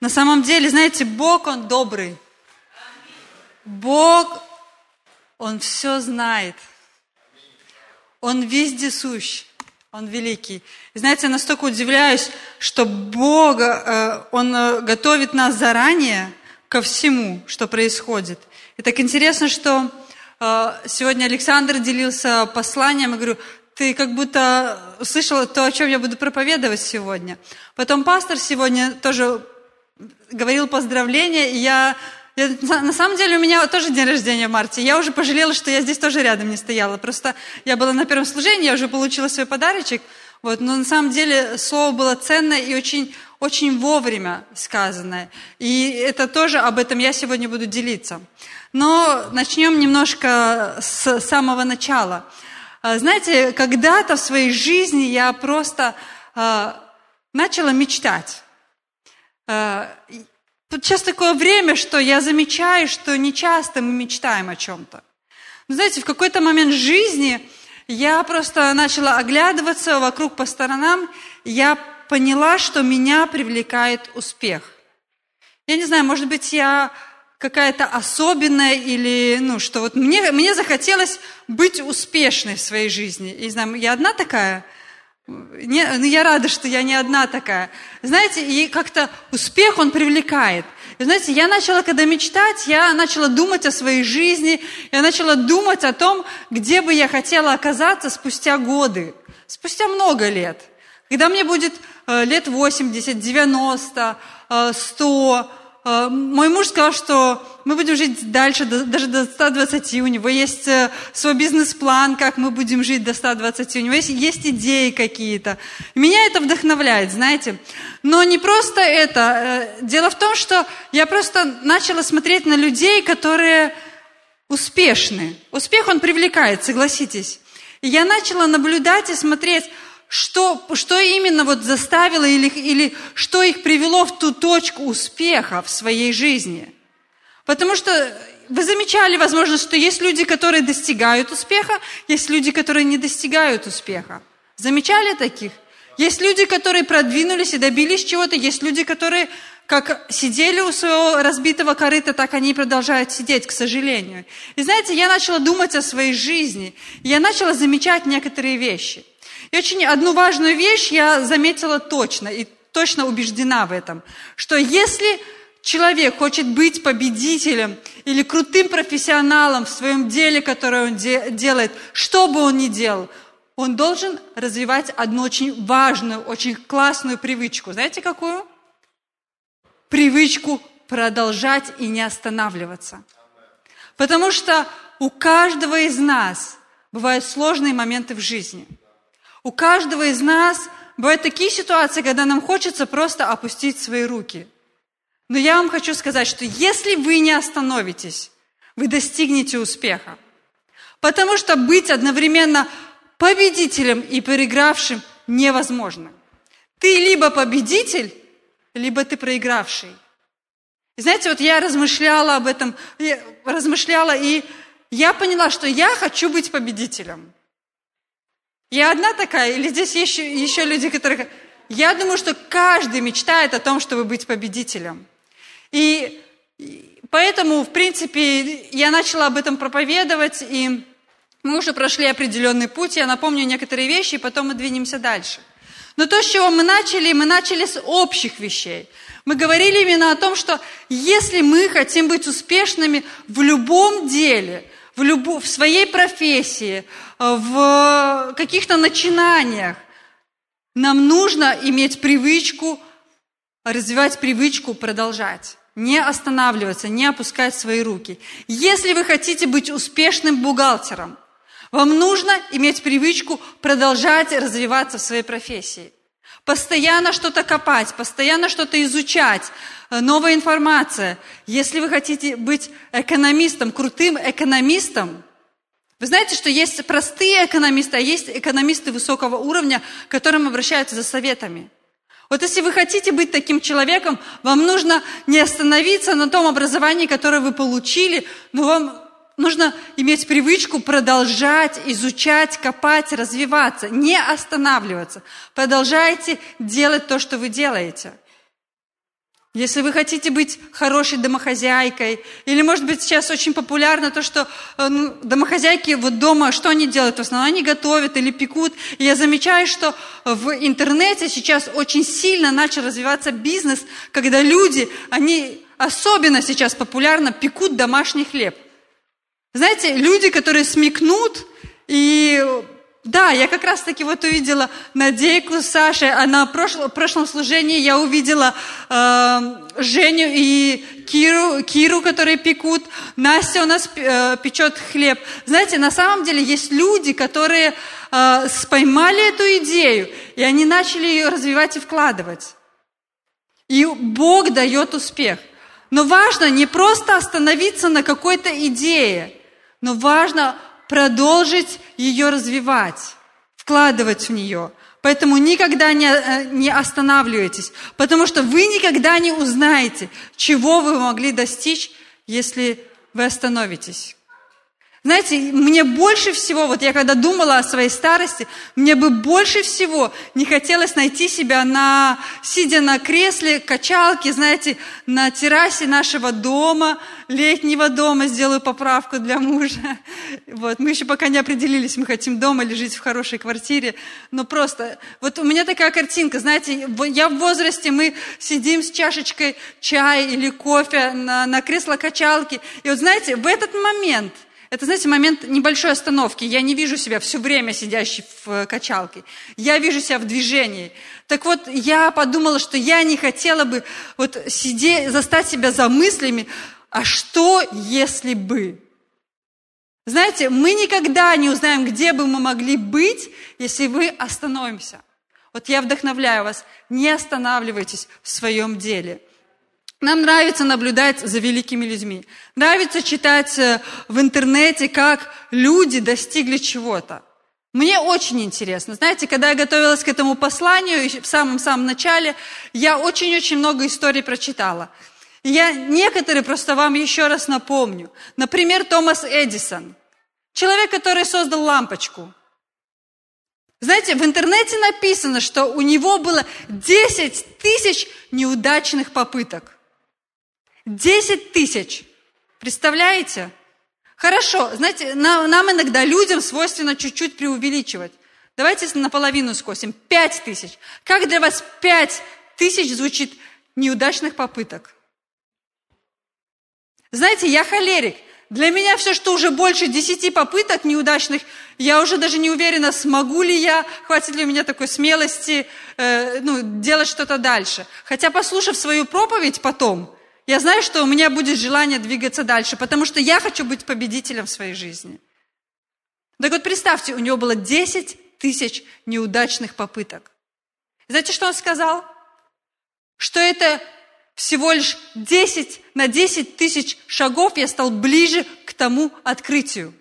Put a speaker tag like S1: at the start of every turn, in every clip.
S1: На самом деле, знаете, Бог, Он добрый. Бог, Он все знает. Он вездесущ. Он великий. И знаете, я настолько удивляюсь, что Бог, э, Он э, готовит нас заранее ко всему, что происходит. И так интересно, что э, сегодня Александр делился посланием, и говорю, ты как будто услышала то, о чем я буду проповедовать сегодня. Потом пастор сегодня тоже говорил поздравления, и я, я... На самом деле у меня тоже день рождения в марте. Я уже пожалела, что я здесь тоже рядом не стояла. Просто я была на первом служении, я уже получила свой подарочек. Вот, но на самом деле слово было ценное и очень, очень вовремя сказанное. И это тоже об этом я сегодня буду делиться. Но начнем немножко с самого начала. А, знаете, когда-то в своей жизни я просто э, начала мечтать. Э, сейчас такое время, что я замечаю, что не часто мы мечтаем о чем-то. Но знаете, в какой-то момент жизни я просто начала оглядываться вокруг по сторонам, я поняла, что меня привлекает успех. Я не знаю, может быть, я какая-то особенная или, ну, что вот мне, мне захотелось быть успешной в своей жизни. И, знаю, я одна такая? Не, ну, я рада, что я не одна такая. Знаете, и как-то успех, он привлекает. И знаете, я начала, когда мечтать, я начала думать о своей жизни, я начала думать о том, где бы я хотела оказаться спустя годы, спустя много лет. Когда мне будет э, лет 80, 90, 100, Э, мой муж сказал, что мы будем жить дальше, даже до 120. У него есть э, свой бизнес-план, как мы будем жить до 120. У него есть, есть идеи какие-то. Меня это вдохновляет, знаете. Но не просто это. Э, дело в том, что я просто начала смотреть на людей, которые успешны. Успех, он привлекает, согласитесь. Я начала наблюдать и смотреть, что, что именно вот заставило или, или что их привело в ту точку успеха в своей жизни. Потому что вы замечали, возможно, что есть люди, которые достигают успеха, есть люди, которые не достигают успеха. Замечали таких? Есть люди, которые продвинулись и добились чего-то, есть люди, которые как сидели у своего разбитого корыта, так они и продолжают сидеть, к сожалению. И знаете, я начала думать о своей жизни, я начала замечать некоторые вещи. И очень одну важную вещь я заметила точно и точно убеждена в этом, что если человек хочет быть победителем или крутым профессионалом в своем деле, которое он де- делает, что бы он ни делал, он должен развивать одну очень важную, очень классную привычку. Знаете какую? Привычку продолжать и не останавливаться. Потому что у каждого из нас бывают сложные моменты в жизни – у каждого из нас бывают такие ситуации, когда нам хочется просто опустить свои руки. Но я вам хочу сказать, что если вы не остановитесь, вы достигнете успеха. Потому что быть одновременно победителем и проигравшим невозможно. Ты либо победитель, либо ты проигравший. И знаете, вот я размышляла об этом, размышляла, и я поняла, что я хочу быть победителем. Я одна такая, или здесь еще, еще люди, которые... Я думаю, что каждый мечтает о том, чтобы быть победителем. И поэтому, в принципе, я начала об этом проповедовать, и мы уже прошли определенный путь. Я напомню некоторые вещи, и потом мы двинемся дальше. Но то, с чего мы начали, мы начали с общих вещей. Мы говорили именно о том, что если мы хотим быть успешными в любом деле, в, любо, в своей профессии, в каких-то начинаниях. Нам нужно иметь привычку, развивать привычку продолжать. Не останавливаться, не опускать свои руки. Если вы хотите быть успешным бухгалтером, вам нужно иметь привычку продолжать развиваться в своей профессии. Постоянно что-то копать, постоянно что-то изучать, э, новая информация. Если вы хотите быть экономистом, крутым экономистом, вы знаете, что есть простые экономисты, а есть экономисты высокого уровня, к которым обращаются за советами. Вот если вы хотите быть таким человеком, вам нужно не остановиться на том образовании, которое вы получили, но вам нужно иметь привычку продолжать изучать, копать, развиваться, не останавливаться. Продолжайте делать то, что вы делаете. если вы хотите быть хорошей домохозяйкой, или, может быть, сейчас очень популярно то, что э, ну, домохозяйки вот дома, что они делают? В основном они готовят или пекут. И я замечаю, что в интернете сейчас очень сильно начал развиваться бизнес, когда люди, они особенно сейчас популярно пекут домашний хлеб. Знаете, люди, которые смекнут и да, я как раз-таки вот увидела Надейку с Сашей, а на прошлом, прошлом служении я увидела э, Женю и Киру, Киру, которые пекут. Настя у нас э, печет хлеб. Знаете, на самом деле есть люди, которые э, поймали эту идею, и они начали ее развивать и вкладывать. И Бог дает успех. Но важно не просто остановиться на какой-то идее, но важно продолжить ее развивать, вкладывать в нее. Поэтому никогда не, э, не останавливайтесь, потому что вы никогда не узнаете, чего вы могли достичь, если вы остановитесь. Знаете, мне больше всего, вот я когда думала о своей старости, мне бы больше всего не хотелось найти себя на, сидя на кресле, качалке, знаете, на террасе нашего дома, летнего дома, сделаю поправку для мужа. Вот, мы еще пока не определились, мы хотим дома или жить в хорошей квартире, но просто, вот у меня такая картинка, знаете, я в возрасте, мы сидим с чашечкой чая или кофе на, на кресло-качалке, и вот знаете, в этот момент – это, знаете, момент небольшой остановки. Я не вижу себя все время сидящей в э, качалке. Я вижу себя в движении. Так вот, я подумала, что я не хотела бы вот сидеть, застать себя за мыслями, а что если бы? Знаете, мы никогда не узнаем, где бы мы могли быть, если вы остановимся. Вот я вдохновляю вас, не останавливайтесь в своем деле – нам нравится наблюдать за великими людьми. Нравится читать э, в интернете, как люди достигли чего-то. Мне очень интересно. Знаете, когда я готовилась к этому посланию, в самом-самом начале, я очень-очень много историй прочитала. Я некоторые просто вам еще раз напомню. Например, Томас Эдисон. Человек, который создал лампочку. Знаете, в интернете написано, что у него было 10 тысяч неудачных попыток. Десять тысяч. Представляете? Хорошо, знаете, нам иногда, людям, свойственно чуть-чуть преувеличивать. Давайте наполовину скосим. Пять тысяч. Как для вас пять тысяч звучит неудачных попыток? Знаете, я холерик. Для меня все, что уже больше десяти попыток неудачных, я уже даже не уверена, смогу ли я, хватит ли у меня такой смелости э, ну, делать что-то дальше. Хотя, послушав свою проповедь потом, я знаю, что у меня будет желание двигаться дальше, потому что я хочу быть победителем в своей жизни. Так вот представьте, у него было 10 тысяч неудачных попыток. Знаете, что он сказал? Что это всего лишь 10 на 10 тысяч шагов я стал ближе к тому открытию.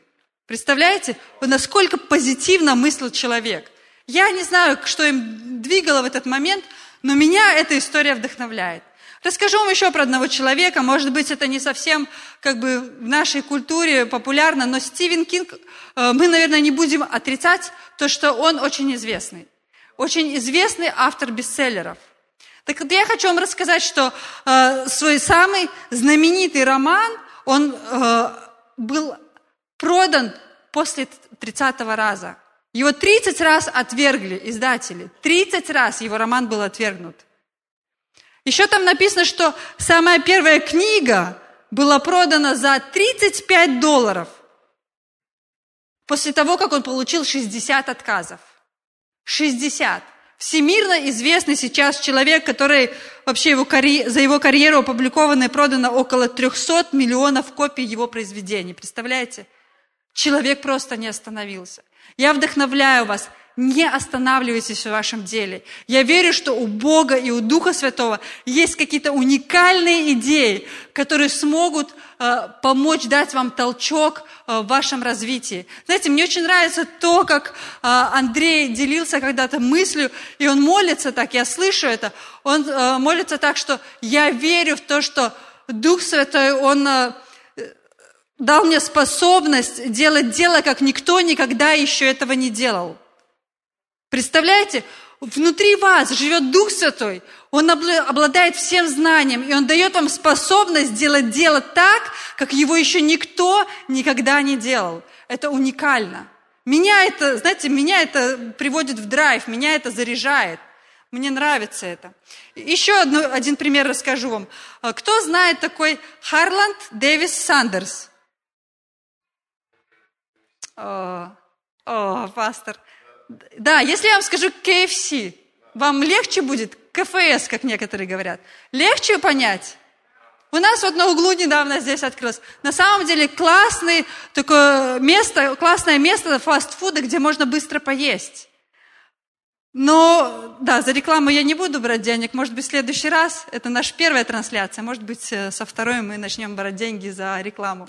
S1: Представляете, насколько позитивно мыслил человек. Я не знаю, что им двигало в этот момент, но меня эта история вдохновляет. Расскажу вам еще про одного человека, может быть, это не совсем как бы в нашей культуре популярно, но Стивен Кинг, э, мы, наверное, не будем отрицать то, что он очень известный. Очень известный автор бестселлеров. Так вот я хочу вам рассказать, что э, свой самый знаменитый роман, он э, был продан после 30 раза. Его 30 раз отвергли издатели. 30 раз его роман был отвергнут. Еще там написано, что самая первая книга была продана за 35 долларов после того, как он получил 60 отказов. 60. Всемирно известный сейчас человек, который вообще его карь... за его карьеру опубликовано и продано около 300 миллионов копий его произведений. Представляете? Человек просто не остановился. Я вдохновляю вас не останавливайтесь в вашем деле. Я верю, что у Бога и у Духа Святого есть какие-то уникальные идеи, которые смогут э, помочь дать вам толчок э, в вашем развитии. Знаете, мне очень нравится то, как э, Андрей делился когда-то мыслью, и он молится так, я слышу это, он э, молится так, что я верю в то, что Дух Святой, Он э, дал мне способность делать дело, как никто никогда еще этого не делал. Представляете, внутри вас живет Дух Святой, Он обладает всем знанием, и Он дает вам способность делать дело так, как его еще никто никогда не делал. Это уникально. Меня это, знаете, меня это приводит в драйв, меня это заряжает. Мне нравится это. Еще одну, один пример расскажу вам. А, кто знает такой Харланд Дэвис Сандерс? О, о, пастор. Да, если я вам скажу KFC, вам легче будет? КФС, как некоторые говорят. Легче понять? У нас вот на углу недавно здесь открылось. На самом деле классный, такое место, классное место фастфуда, где можно быстро поесть. Но, да, за рекламу я не буду брать денег. Может быть, в следующий раз, это наша первая трансляция, может быть, э, со второй мы начнем брать деньги за рекламу.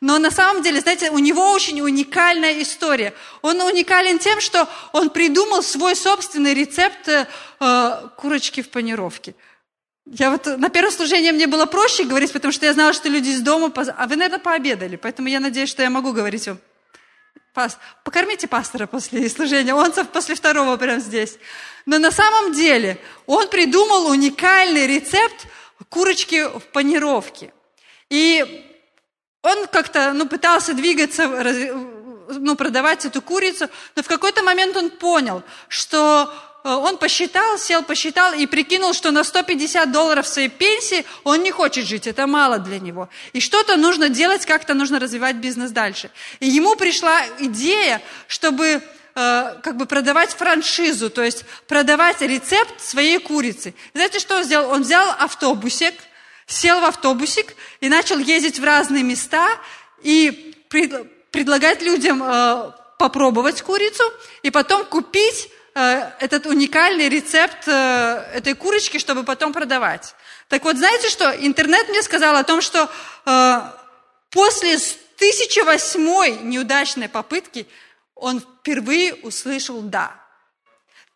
S1: Но на самом деле, знаете, у него очень уникальная история. Он уникален тем, что он придумал свой собственный рецепт э, э курочки в панировке. Я вот на первое служение мне было проще говорить, потому что я знала, что люди из дома... А вы, наверное, пообедали, поэтому я надеюсь, что я могу говорить вам Пас, покормите пастора после служения, он после второго прямо здесь. Но на самом деле он придумал уникальный рецепт курочки в панировке. И он как-то ну, пытался двигаться, ну, продавать эту курицу, но в какой-то момент он понял, что Э, он посчитал, сел, посчитал и прикинул, что на 150 долларов своей пенсии он не хочет жить, это мало для него. И что-то нужно делать, как-то нужно развивать бизнес дальше. И ему пришла идея, чтобы э, как бы продавать франшизу, то есть продавать рецепт своей курицы. знаете, что он сделал? Он взял автобусик, сел в автобусик и начал ездить в разные места и пред, предлагать людям э, попробовать курицу и потом купить Э, этот уникальный рецепт э, этой курочки, чтобы потом продавать. Так вот, знаете что? Интернет мне сказал о том, что после 1008 неудачной попытки он впервые услышал «да».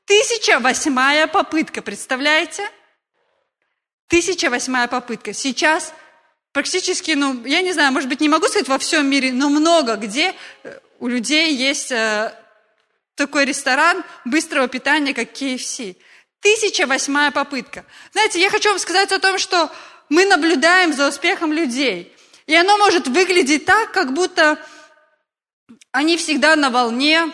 S1: 1008 попытка, представляете? 1008 попытка. Сейчас практически, ну, я не знаю, может быть, не могу сказать во всем мире, но много где у людей есть такой ресторан быстрого питания, как KFC. Тысяча восьмая попытка. Знаете, я хочу вам сказать о том, что мы наблюдаем за успехом людей. И оно может выглядеть так, как будто они всегда на волне,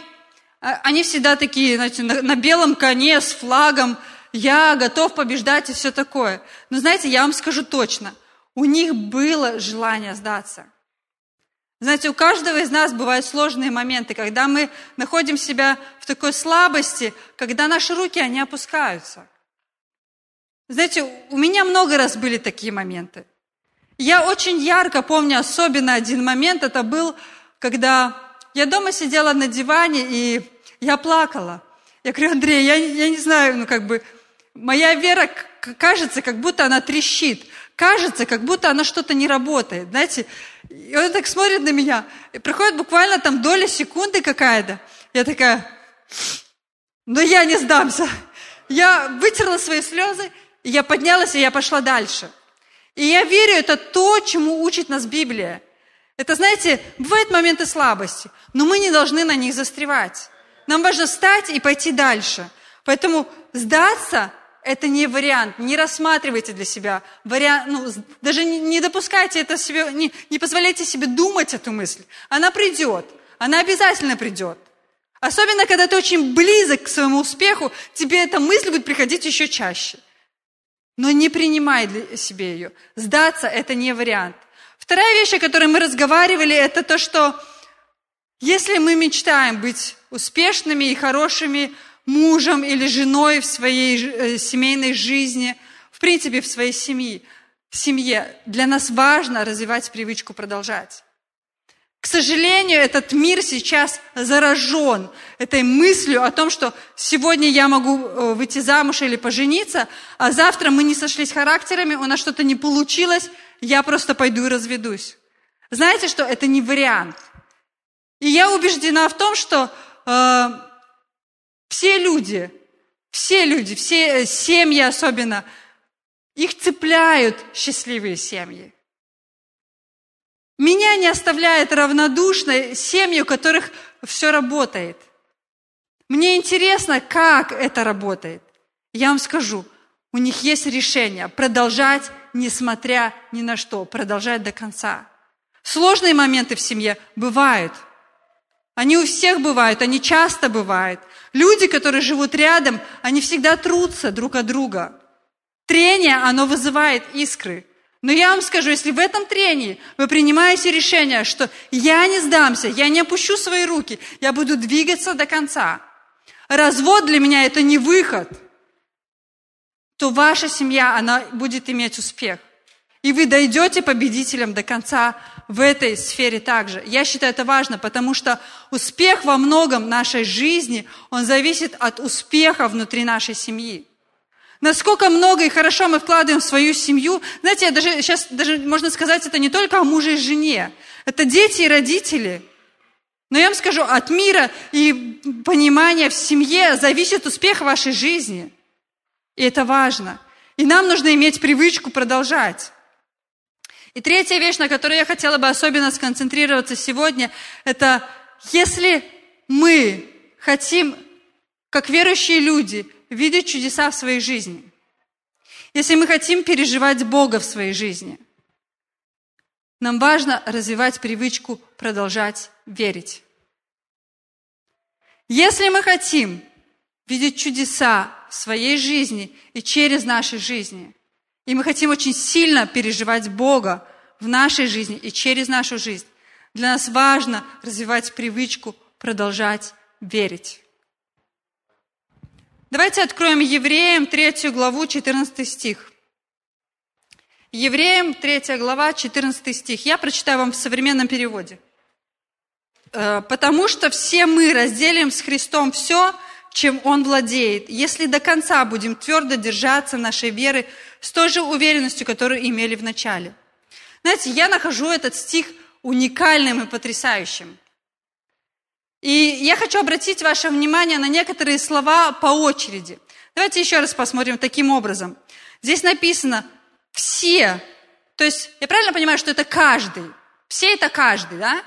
S1: а, они всегда такие, знаете, на, на белом коне с флагом, я готов побеждать и все такое. Но знаете, я вам скажу точно, у них было желание сдаться – знаете, у каждого из нас бывают сложные моменты, когда мы находим себя в такой слабости, когда наши руки, они опускаются. Знаете, у меня много раз были такие моменты. Я очень ярко помню особенно один момент, это был, когда я дома сидела на диване, и я плакала. Я говорю, Андрей, я, я не знаю, ну как бы, моя вера кажется, как будто она трещит кажется, как будто оно что-то не работает, знаете. И он так смотрит на меня, и проходит буквально там доля секунды какая-то. Я такая, но я не сдамся. Я вытерла свои слезы, я поднялась, и я пошла дальше. И я верю, это то, чему учит нас Библия. Это, знаете, бывают моменты слабости, но мы не должны на них застревать. Нам важно встать и пойти дальше. Поэтому сдаться это не вариант, не рассматривайте для себя вариант, ну, даже не, не допускайте это себе, не, не позволяйте себе думать эту мысль. Она придет, она обязательно придет. Особенно, когда ты очень близок к своему успеху, тебе эта мысль будет приходить еще чаще. Но не принимай для себе ее. Сдаться – это не вариант. Вторая вещь, о которой мы разговаривали, это то, что если мы мечтаем быть успешными и хорошими мужем или женой в своей э, семейной жизни, в принципе, в своей семье, в семье. Для нас важно развивать привычку продолжать. К сожалению, этот мир сейчас заражен этой мыслью о том, что сегодня я могу э, выйти замуж или пожениться, а завтра мы не сошлись характерами, у нас что-то не получилось, я просто пойду и разведусь. Знаете, что это не вариант. И я убеждена в том, что э, все люди, все люди, все э, семьи особенно, их цепляют счастливые семьи. Меня не оставляет равнодушной семьи, у которых все работает. Мне интересно, как это работает. Я вам скажу, у них есть решение продолжать, несмотря ни на что, продолжать до конца. Сложные моменты в семье бывают. Они у всех бывают, они часто бывают. Люди, которые живут рядом, они всегда трутся друг от друга. Трение, оно вызывает искры. Но я вам скажу, если в этом трении вы принимаете решение, что я не сдамся, я не опущу свои руки, я буду двигаться до конца. Развод для меня это не выход, то ваша семья, она будет иметь успех. И вы дойдете победителем до конца в этой сфере также. Я считаю это важно, потому что успех во многом нашей жизни, он зависит от успеха внутри нашей семьи. Насколько много и хорошо мы вкладываем в свою семью. Знаете, я даже, сейчас даже можно сказать, это не только о муже и жене. Это дети и родители. Но я вам скажу, от мира и понимания в семье зависит успех вашей жизни. И это важно. И нам нужно иметь привычку продолжать. И третья вещь, на которой я хотела бы особенно сконцентрироваться сегодня, это если мы хотим, как верующие люди, видеть чудеса в своей жизни, если мы хотим переживать Бога в своей жизни, нам важно развивать привычку продолжать верить. Если мы хотим видеть чудеса в своей жизни и через наши жизни, и мы хотим очень сильно переживать Бога в нашей жизни и через нашу жизнь, для нас важно развивать привычку продолжать верить. Давайте откроем Евреям 3 главу, 14 стих. Евреям 3 глава, 14 стих. Я прочитаю вам в современном переводе. «Э, «Потому что все мы разделим с Христом все, чем Он владеет, если до конца будем твердо держаться нашей веры с той же уверенностью, которую имели в начале». Знаете, я нахожу этот стих уникальным и потрясающим. И я хочу обратить ваше внимание на некоторые слова по очереди. Давайте еще раз посмотрим таким образом. Здесь написано «все». То есть, я правильно понимаю, что это каждый? Все это каждый, да?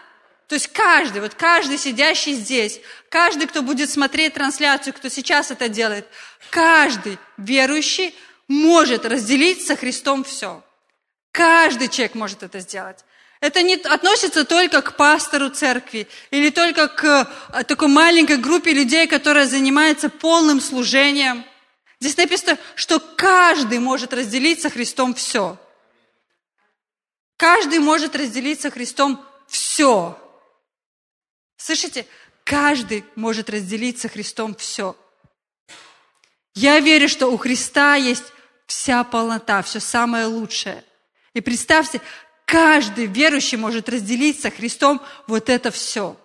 S1: То есть каждый, вот каждый сидящий здесь, каждый, кто будет смотреть трансляцию, кто сейчас это делает, каждый верующий может разделить со Христом все. Каждый человек может это сделать. Это не относится только к пастору церкви или только к э, такой маленькой группе людей, которая занимается полным служением. Здесь написано, что каждый может разделить со Христом все. Каждый может разделить со Христом все. Слышите? Каждый может разделить со Христом все. Я верю, что у Христа есть вся полнота, все самое лучшее. И представьте, каждый верующий может разделить со Христом вот это все.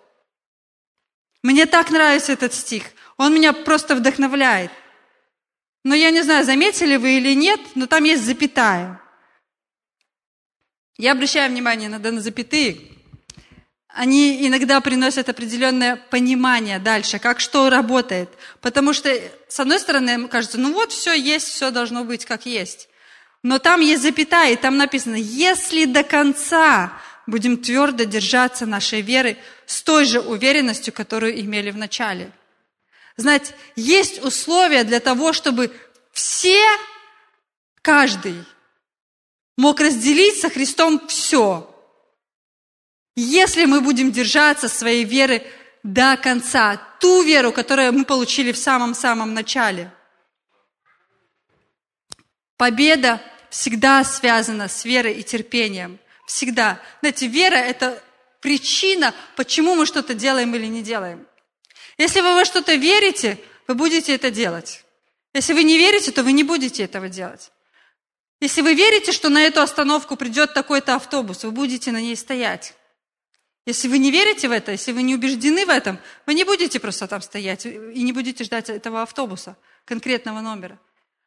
S1: Мне так нравится этот стих. Он меня просто вдохновляет. Но я не знаю, заметили вы или нет, но там есть запятая. Я обращаю внимание иногда на запятые. Они иногда приносят определенное понимание дальше, как что работает. Потому что, с одной стороны, кажется, ну вот все есть, все должно быть как есть. Но там есть запятая, и там написано, если до конца будем твердо держаться нашей веры с той же уверенностью, которую имели в начале. Знаете, есть условия для того, чтобы все, каждый мог разделить со Христом все. Если мы будем держаться своей веры до конца, ту веру, которую мы получили в самом-самом начале – Победа всегда связана с верой и терпением. Всегда. Знаете, вера – это причина, почему мы что-то делаем или не делаем. Если вы во что-то верите, вы будете это делать. Если вы не верите, то вы не будете этого делать. Если вы верите, что на эту остановку придет такой-то автобус, вы будете на ней стоять. Если вы не верите в это, если вы не убеждены в этом, вы не будете просто там стоять и не будете ждать этого автобуса, конкретного номера.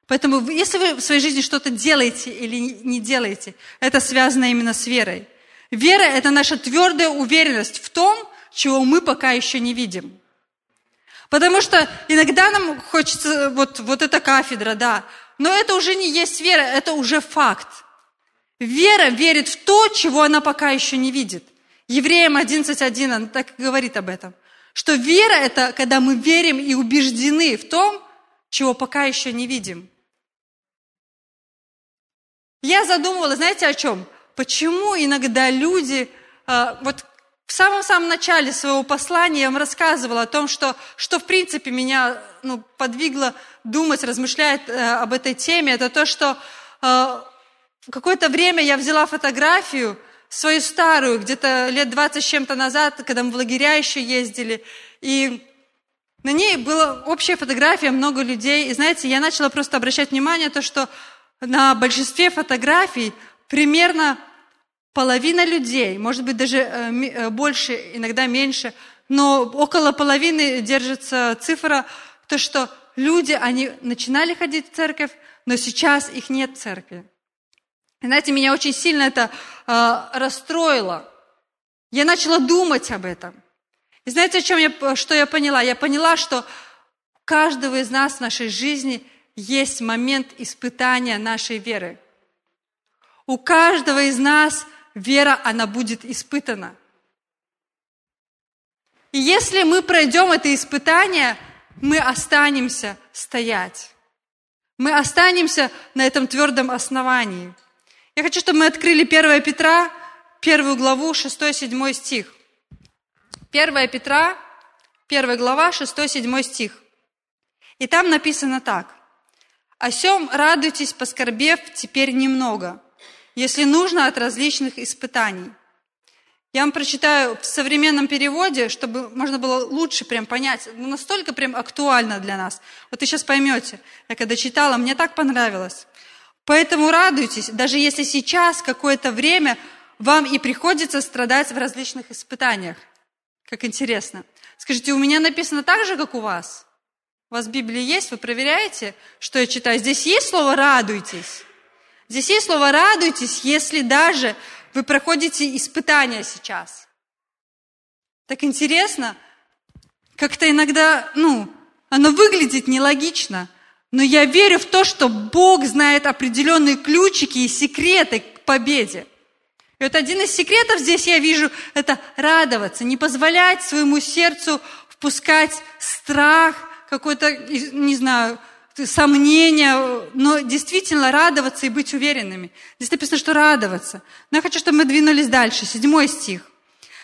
S1: Поэтому если вы в своей жизни что-то делаете или не делаете, это связано именно с верой. Вера – это наша твердая уверенность в том, чего мы пока еще не видим. Потому что иногда нам хочется, вот, вот эта кафедра, да, но это уже не есть вера, это уже факт. Вера верит в то, чего она пока еще не видит. Евреям 11.1, она так и говорит об этом. Что вера – это когда мы верим и убеждены в том, чего пока еще не видим. Я задумывалась, знаете, о чем? Почему иногда люди, а, вот в самом-самом начале своего послания я вам рассказывала о том, что, что в принципе меня ну, подвигло думать, размышлять э, об этой теме, это то, что э, какое-то время я взяла фотографию, свою старую, где-то лет 20 с чем-то назад, когда мы в лагеря еще ездили, и на ней была общая фотография, много людей. И знаете, я начала просто обращать внимание на то, что на большинстве фотографий примерно половина людей, может быть, даже э, э, больше, иногда меньше, но около половины держится цифра, то, что люди, они начинали ходить в церковь, но сейчас их нет в церкви. Знаете, меня очень сильно это э, расстроило. Я начала думать об этом. И знаете, о чем я, что я поняла? Я поняла, что у каждого из нас в нашей жизни есть момент испытания нашей веры. У каждого из нас вера, она будет испытана. И если мы пройдем это испытание, мы останемся стоять. Мы останемся на этом твердом основании. Я хочу, чтобы мы открыли 1 Петра, первую главу, 6-7 стих. 1 Петра, 1 глава, 6-7 стих. И там написано так. «О сем радуйтесь, поскорбев теперь немного, если нужно от различных испытаний. Я вам прочитаю в современном переводе, чтобы можно было лучше прям понять. Ну, настолько прям актуально для нас. Вот вы сейчас поймете. Я когда читала, мне так понравилось. Поэтому радуйтесь, даже если сейчас какое-то время вам и приходится страдать в различных испытаниях. Как интересно. Скажите, у меня написано так же, как у вас? У вас Библия есть? Вы проверяете, что я читаю? Здесь есть слово «радуйтесь». Здесь есть слово «радуйтесь», если даже вы проходите испытания сейчас. Так интересно, как-то иногда, ну, оно выглядит нелогично, но я верю в то, что Бог знает определенные ключики и секреты к победе. И вот один из секретов здесь я вижу, это радоваться, не позволять своему сердцу впускать страх, какой-то, не знаю, сомнения, но действительно радоваться и быть уверенными. Здесь написано, что радоваться. Но я хочу, чтобы мы двинулись дальше. Седьмой стих.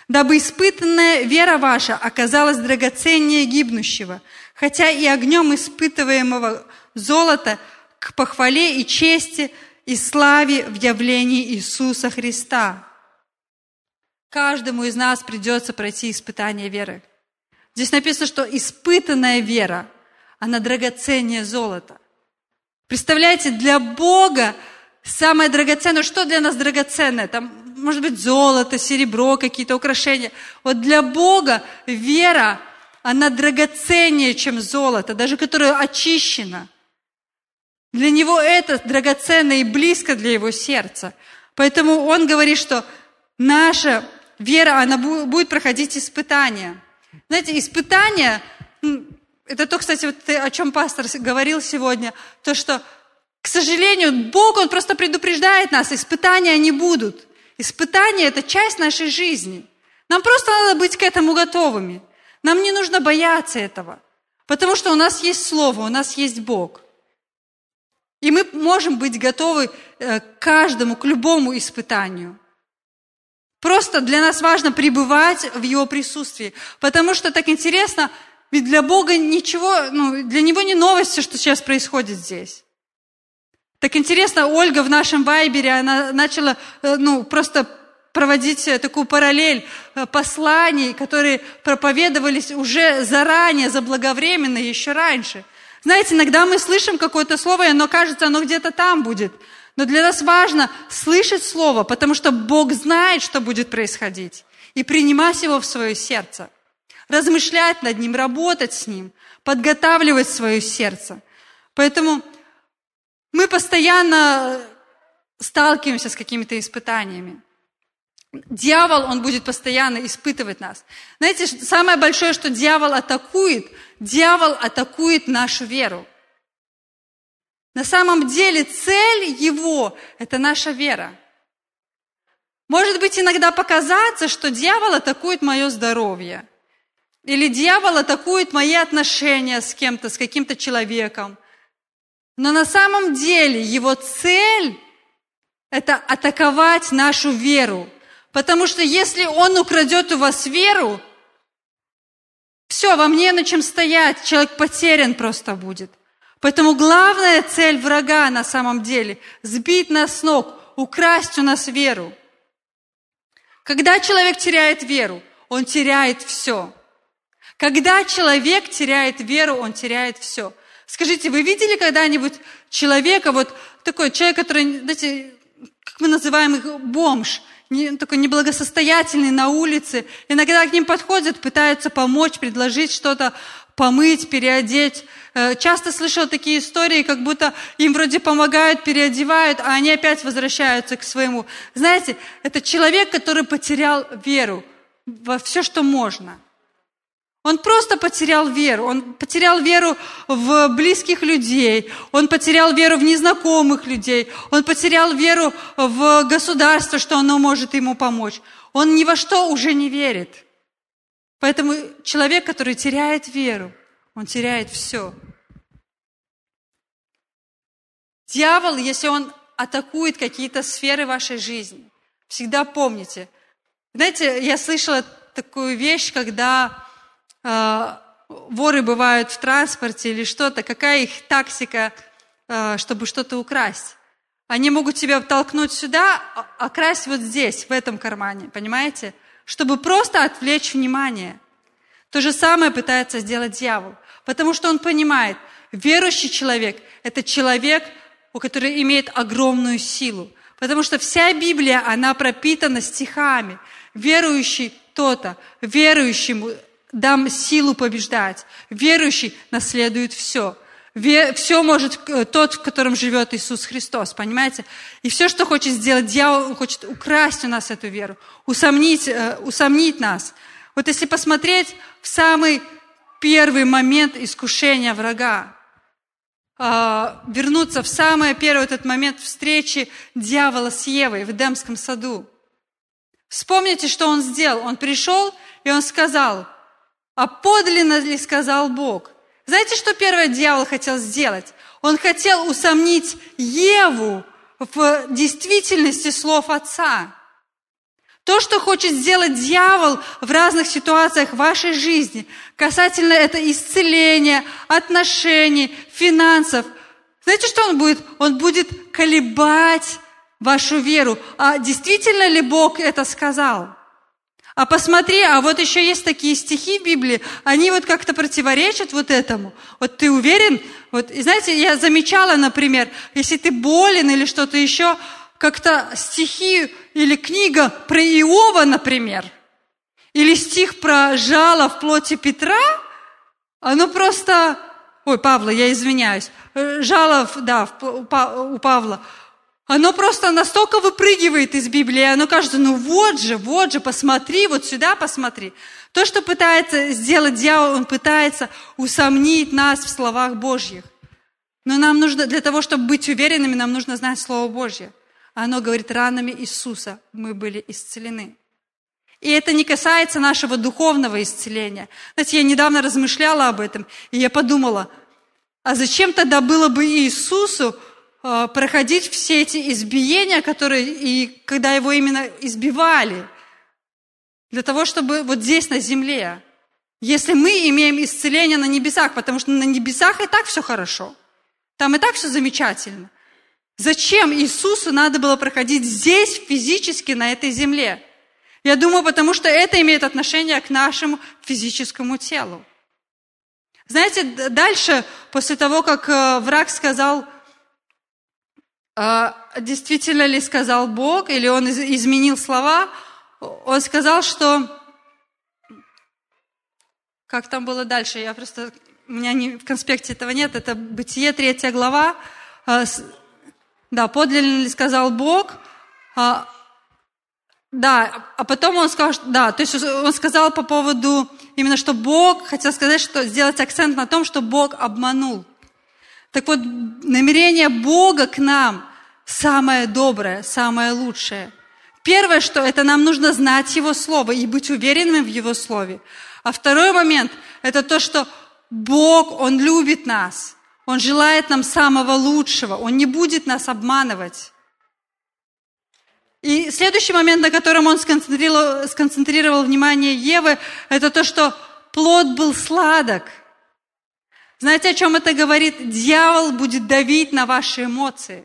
S1: «Дабы испытанная вера ваша оказалась драгоценнее гибнущего, хотя и огнем испытываемого золота к похвале и чести и славе в явлении Иисуса Христа». Каждому из нас придется пройти испытание веры. Здесь написано, что испытанная вера – она драгоценнее золота. Представляете, для Бога самое драгоценное, что для нас драгоценное? Там, может быть, золото, серебро, какие-то украшения. Вот для Бога вера, она драгоценнее, чем золото, даже которое очищено. Для Него это драгоценно и близко для Его сердца. Поэтому Он говорит, что наша вера, она будет проходить испытания. Знаете, испытания это то, кстати, вот ты, о чем пастор говорил сегодня, то, что, к сожалению, Бог, Он просто предупреждает нас, испытания не будут. Испытания – это часть нашей жизни. Нам просто надо быть к этому готовыми. Нам не нужно бояться этого, потому что у нас есть Слово, у нас есть Бог. И мы можем быть готовы э, к каждому, к любому испытанию. Просто для нас важно пребывать в Его присутствии, потому что так интересно – ведь для Бога ничего, ну, для Него не новости, что сейчас происходит здесь. Так интересно, Ольга в нашем Вайбере, она начала, э, ну, просто проводить такую параллель э, посланий, которые проповедовались уже заранее, заблаговременно, еще раньше. Знаете, иногда мы слышим какое-то слово, и оно кажется, оно где-то там будет. Но для нас важно слышать слово, потому что Бог знает, что будет происходить, и принимать его в свое сердце размышлять над ним, работать с ним, подготавливать свое сердце. Поэтому мы постоянно сталкиваемся с какими-то испытаниями. Дьявол, он будет постоянно испытывать нас. Знаете, самое большое, что дьявол атакует, дьявол атакует нашу веру. На самом деле цель его – это наша вера. Может быть, иногда показаться, что дьявол атакует мое здоровье – Или дьявол атакует мои отношения с кем-то, с каким-то человеком. Но на самом деле его цель – это атаковать нашу веру. Потому что если он украдет у вас веру, все, вам не на чем стоять, человек потерян просто будет. Поэтому главная цель врага на самом деле – сбить нас с ног, украсть у нас веру. Когда человек теряет веру, он теряет все. Когда человек теряет веру, он теряет все. Скажите, вы видели когда-нибудь человека, вот такой человек, который, знаете, как мы называем их, бомж – не, такой неблагосостоятельный на улице. Иногда к ним подходят, пытаются помочь, предложить что-то, помыть, переодеть. Э, часто слышала такие истории, как будто им вроде помогают, переодевают, а они опять возвращаются к своему. Знаете, это человек, который потерял веру во все, что можно – он просто потерял веру. Он потерял веру в близких людей. Он потерял веру в незнакомых людей. Он потерял веру в государство, что оно может ему помочь. Он ни во что уже не верит. Поэтому человек, который теряет веру, он теряет все. Дьявол, если он атакует какие-то сферы вашей жизни, всегда помните. Знаете, я слышала такую вещь, когда воры бывают в транспорте или что-то, какая их тактика, а, чтобы что-то украсть? Они могут тебя толкнуть сюда, а, а красть вот здесь, в этом кармане, понимаете? Чтобы просто отвлечь внимание. То же самое пытается сделать дьявол, потому что он понимает, верующий человек – это человек, у которого имеет огромную силу. Потому что вся Библия, она пропитана стихами. Верующий то-то, верующему дам силу побеждать. Верующий наследует все. Все может э, тот, в котором живет Иисус Христос, понимаете? И все, что хочет сделать дьявол, хочет украсть у нас эту веру, усомнить, э, усомнить нас. Вот если посмотреть в самый первый момент искушения врага, а, вернуться в самый первый этот момент встречи дьявола с Евой в Эдемском саду. Вспомните, что он сделал. Он пришел, и он сказал – а подлинно ли сказал Бог? Знаете, что первое дьявол хотел сделать? Он хотел усомнить Еву в действительности слов Отца. То, что хочет сделать дьявол в разных ситуациях вашей жизни, касательно это исцеления, отношений, финансов, знаете, что он будет? Он будет колебать вашу веру. А действительно ли Бог это сказал? А посмотри, а вот еще есть такие стихи в Библии, они вот как-то противоречат вот этому. Вот ты уверен? Вот, и знаете, я замечала, например, если ты болен или что-то еще, как-то стихи или книга про Иова, например, или стих про жало в плоти Петра, оно просто... Ой, Павла, я извиняюсь. Э, жало, да, у Павла оно просто настолько выпрыгивает из Библии, оно кажется, ну вот же, вот же, посмотри, вот сюда посмотри. То, что пытается сделать дьявол, он пытается усомнить нас в словах Божьих. Но нам нужно, для того, чтобы быть уверенными, нам нужно знать Слово Божье. Оно говорит, ранами Иисуса мы были исцелены. И это не касается нашего духовного исцеления. Знаете, я недавно размышляла об этом, и я подумала, а зачем тогда было бы Иисусу проходить все эти избиения, которые, и когда его именно избивали, для того, чтобы вот здесь, на земле, если мы имеем исцеление на небесах, потому что на небесах и так все хорошо, там и так все замечательно. Зачем Иисусу надо было проходить здесь, физически, на этой земле? Я думаю, потому что это имеет отношение к нашему физическому телу. Знаете, дальше, после того, как э, враг сказал, действительно ли сказал Бог, или он изменил слова, он сказал, что... Как там было дальше? Я просто... У меня не, в конспекте этого нет. Это Бытие, третья глава. А, да, подлинно ли сказал Бог? А, да, а потом он сказал, да, то есть он сказал по поводу именно, что Бог, хотел сказать, что сделать акцент на том, что Бог обманул. Так вот, намерение Бога к нам самое доброе, самое лучшее. Первое, что это нам нужно знать Его Слово и быть уверенным в Его Слове. А второй момент – это то, что Бог, Он любит нас. Он желает нам самого лучшего. Он не будет нас обманывать. И следующий момент, на котором он сконцентрировал, сконцентрировал внимание Евы, это то, что плод был сладок. Знаете, о чем это говорит? Дьявол будет давить на ваши эмоции.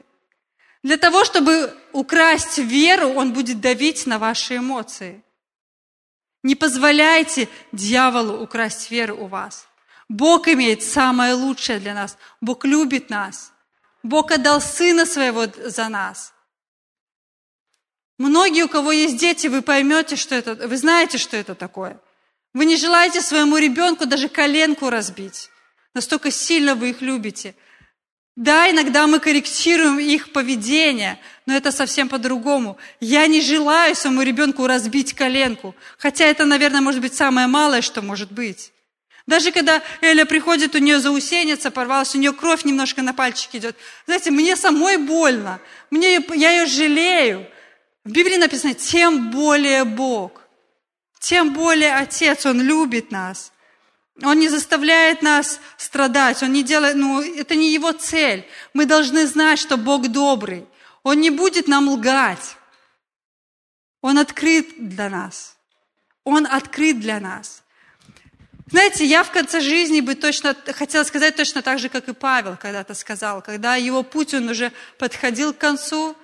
S1: Для того, чтобы украсть веру, он будет давить на ваши эмоции. Не позволяйте дьяволу украсть веру у вас. Бог имеет самое лучшее для нас. Бог любит нас. Бог отдал Сына Своего за нас. Многие, у кого есть дети, вы поймете, что это, вы знаете, что это такое. Вы не желаете своему ребенку даже коленку разбить. Настолько сильно вы их любите. Да, иногда мы корректируем их поведение, но это совсем по-другому. Я не желаю своему ребенку разбить коленку, хотя это, наверное, может быть самое малое, что может быть. Даже когда Эля приходит, у нее заусеница порвалась, у нее кровь немножко на пальчик идет. Знаете, мне самой больно, мне, я ее жалею. В Библии написано, тем более Бог, тем более Отец, Он любит нас. Он не заставляет нас страдать, Он не делает, ну, это не Его цель. Мы должны знать, что Бог добрый. Он не будет нам лгать. Он открыт для нас. Он открыт для нас. Знаете, я в конце жизни бы точно хотела сказать точно так же, как и Павел когда-то сказал, когда его путь, он уже подходил к концу.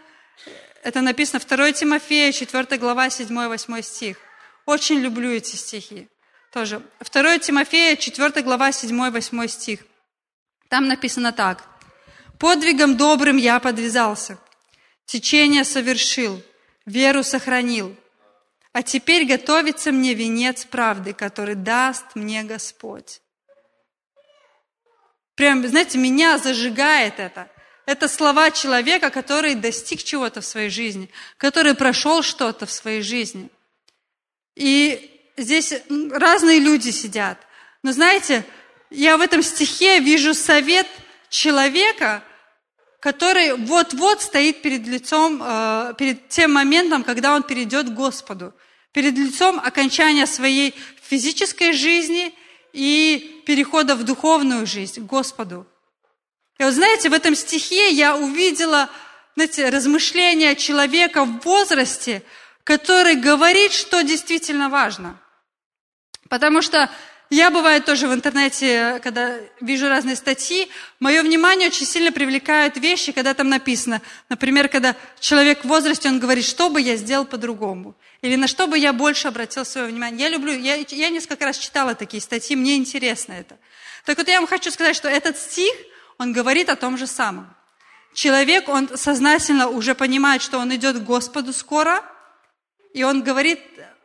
S1: Это написано 2 Тимофея, 4 глава, 7-8 стих. Очень люблю эти стихи. Тоже. 2 Тимофея, 4 глава, 7-8 стих. Там написано так. «Подвигом добрым я подвязался, течение совершил, веру сохранил. А теперь готовится мне венец правды, который даст мне Господь». Прям, знаете, меня зажигает это. Это слова человека, который достиг чего-то в своей жизни, который прошел что-то в своей жизни. И здесь разные люди сидят. Но знаете, я в этом стихе вижу совет человека, который вот-вот стоит перед лицом, э, перед тем моментом, когда он перейдет к Господу, перед лицом окончания своей физической жизни и перехода в духовную жизнь, к Господу. И вот знаете, в этом стихе я увидела знаете, размышления человека в возрасте, который говорит, что действительно важно – Потому что я, бывает, тоже в интернете, когда вижу разные статьи, мое внимание очень сильно привлекают вещи, когда там написано, например, когда человек в возрасте, он говорит, что бы я сделал по-другому, или на что бы я больше обратил свое внимание. Я люблю, я, я несколько раз читала такие статьи, мне интересно это. Так вот я вам хочу сказать, что этот стих, он говорит о том же самом. Человек, он сознательно уже понимает, что он идет к Господу скоро, и он говорит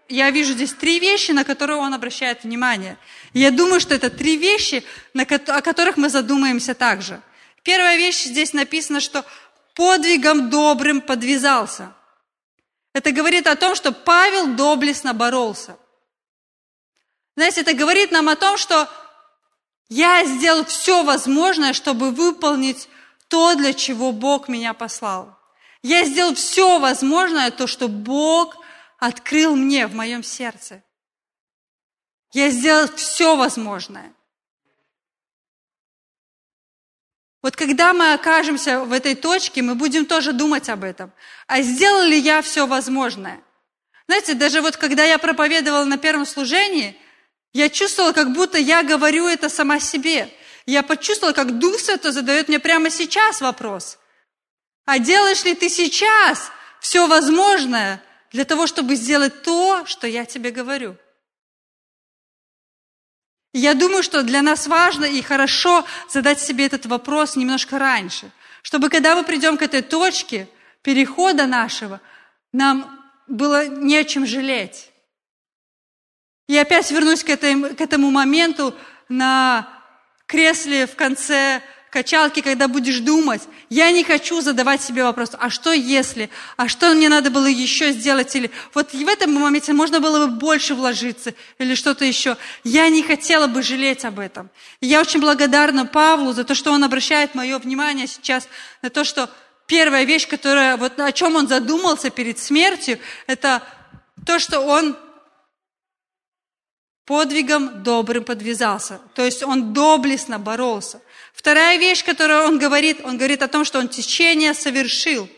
S1: я вижу здесь три вещи, на которые он обращает внимание. И я думаю, что это три вещи, о которых мы задумаемся также. Первая вещь здесь написано, что подвигом добрым подвязался. Это говорит о том, что Павел доблестно боролся. Знаете, это говорит нам о том, что я сделал все возможное, чтобы выполнить то, для чего Бог меня послал. Я сделал все возможное, то, что Бог открыл мне в моем сердце. Я сделал все возможное. Вот когда мы окажемся в этой точке, мы будем тоже думать об этом. А сделал ли я все возможное? Знаете, даже вот когда я проповедовала на первом служении, я чувствовала, как будто я говорю это сама себе. Я почувствовала, как Дух Святой задает мне прямо сейчас вопрос. А делаешь ли ты сейчас все возможное, для того, чтобы сделать то, что я тебе говорю. я думаю, что для нас важно и хорошо задать себе этот вопрос немножко раньше, чтобы когда мы придем к этой точке перехода нашего, нам было не о чем жалеть. И опять вернусь к, к этому моменту на кресле в конце качалке, когда будешь думать, я не хочу задавать себе вопрос, а что если, а что мне надо было еще сделать, или вот в этом моменте можно было бы больше вложиться, или что-то еще. Я не хотела бы жалеть об этом. И я очень благодарна Павлу за то, что он обращает мое внимание сейчас на то, что первая вещь, которая, вот о чем он задумался перед смертью, это то, что он подвигом добрым подвязался. То есть он доблестно боролся. Вторая вещь, которую он говорит, он говорит о том, что он течение совершил.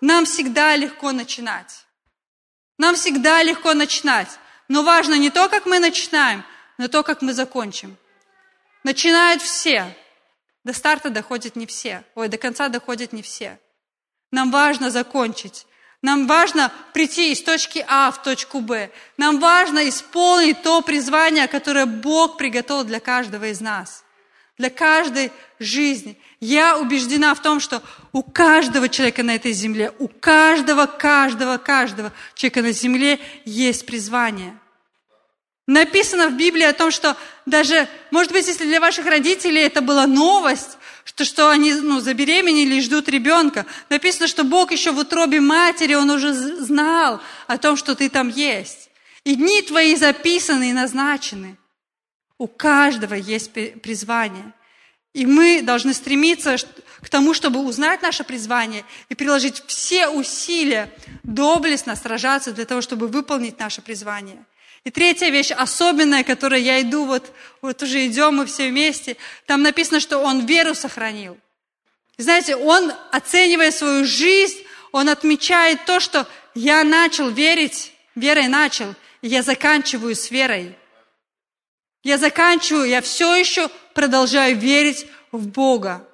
S1: Нам всегда легко начинать. Нам всегда легко начинать. Но важно не то, как мы начинаем, но то, как мы закончим. Начинают все. До старта доходят не все. Ой, до конца доходят не все. Нам важно закончить. Нам важно прийти из точки А в точку Б. Нам важно исполнить то призвание, которое Бог приготовил для каждого из нас, для каждой жизни. Я убеждена в том, что у каждого человека на этой земле, у каждого, каждого, каждого человека на земле есть призвание. Написано в Библии о том, что даже, может быть, если для ваших родителей это была новость, что, что они ну, забеременели и ждут ребенка. Написано, что Бог еще в утробе матери, Он уже знал о том, что ты там есть. И дни твои записаны и назначены. У каждого есть призвание. И мы должны стремиться к тому, чтобы узнать наше призвание и приложить все усилия доблестно сражаться для того, чтобы выполнить наше призвание. И третья вещь, особенная, которой я иду, вот, вот уже идем мы все вместе, там написано, что он веру сохранил. И знаете, он, оценивая свою жизнь, он отмечает то, что я начал верить, верой начал, и я заканчиваю с верой. Я заканчиваю, я все еще продолжаю верить в Бога.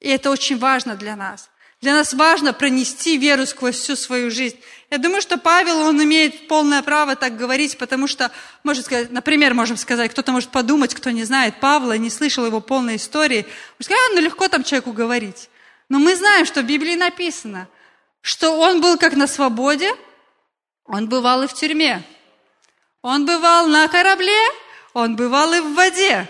S1: И это очень важно для нас. Для нас важно пронести веру сквозь всю свою жизнь. Я думаю, что Павел, он имеет полное право так говорить, потому что, можно сказать, например, можем сказать, кто-то может подумать, кто не знает Павла, не слышал его полной истории, может сказать, а, ну легко там человеку говорить. Но мы знаем, что в Библии написано, что он был как на свободе, он бывал и в тюрьме. Он бывал на корабле, он бывал и в воде,